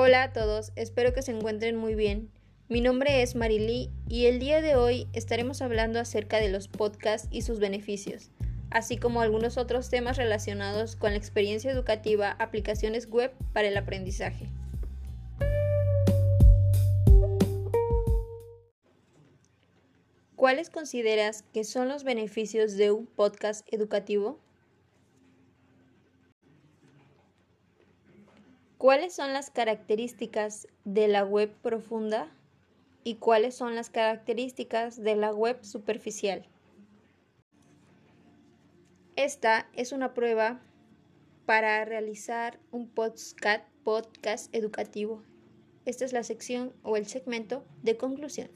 Hola a todos, espero que se encuentren muy bien. Mi nombre es Marily y el día de hoy estaremos hablando acerca de los podcasts y sus beneficios, así como algunos otros temas relacionados con la experiencia educativa, aplicaciones web para el aprendizaje. ¿Cuáles consideras que son los beneficios de un podcast educativo? ¿Cuáles son las características de la web profunda y cuáles son las características de la web superficial? Esta es una prueba para realizar un podcast, educativo. Esta es la sección o el segmento de conclusión.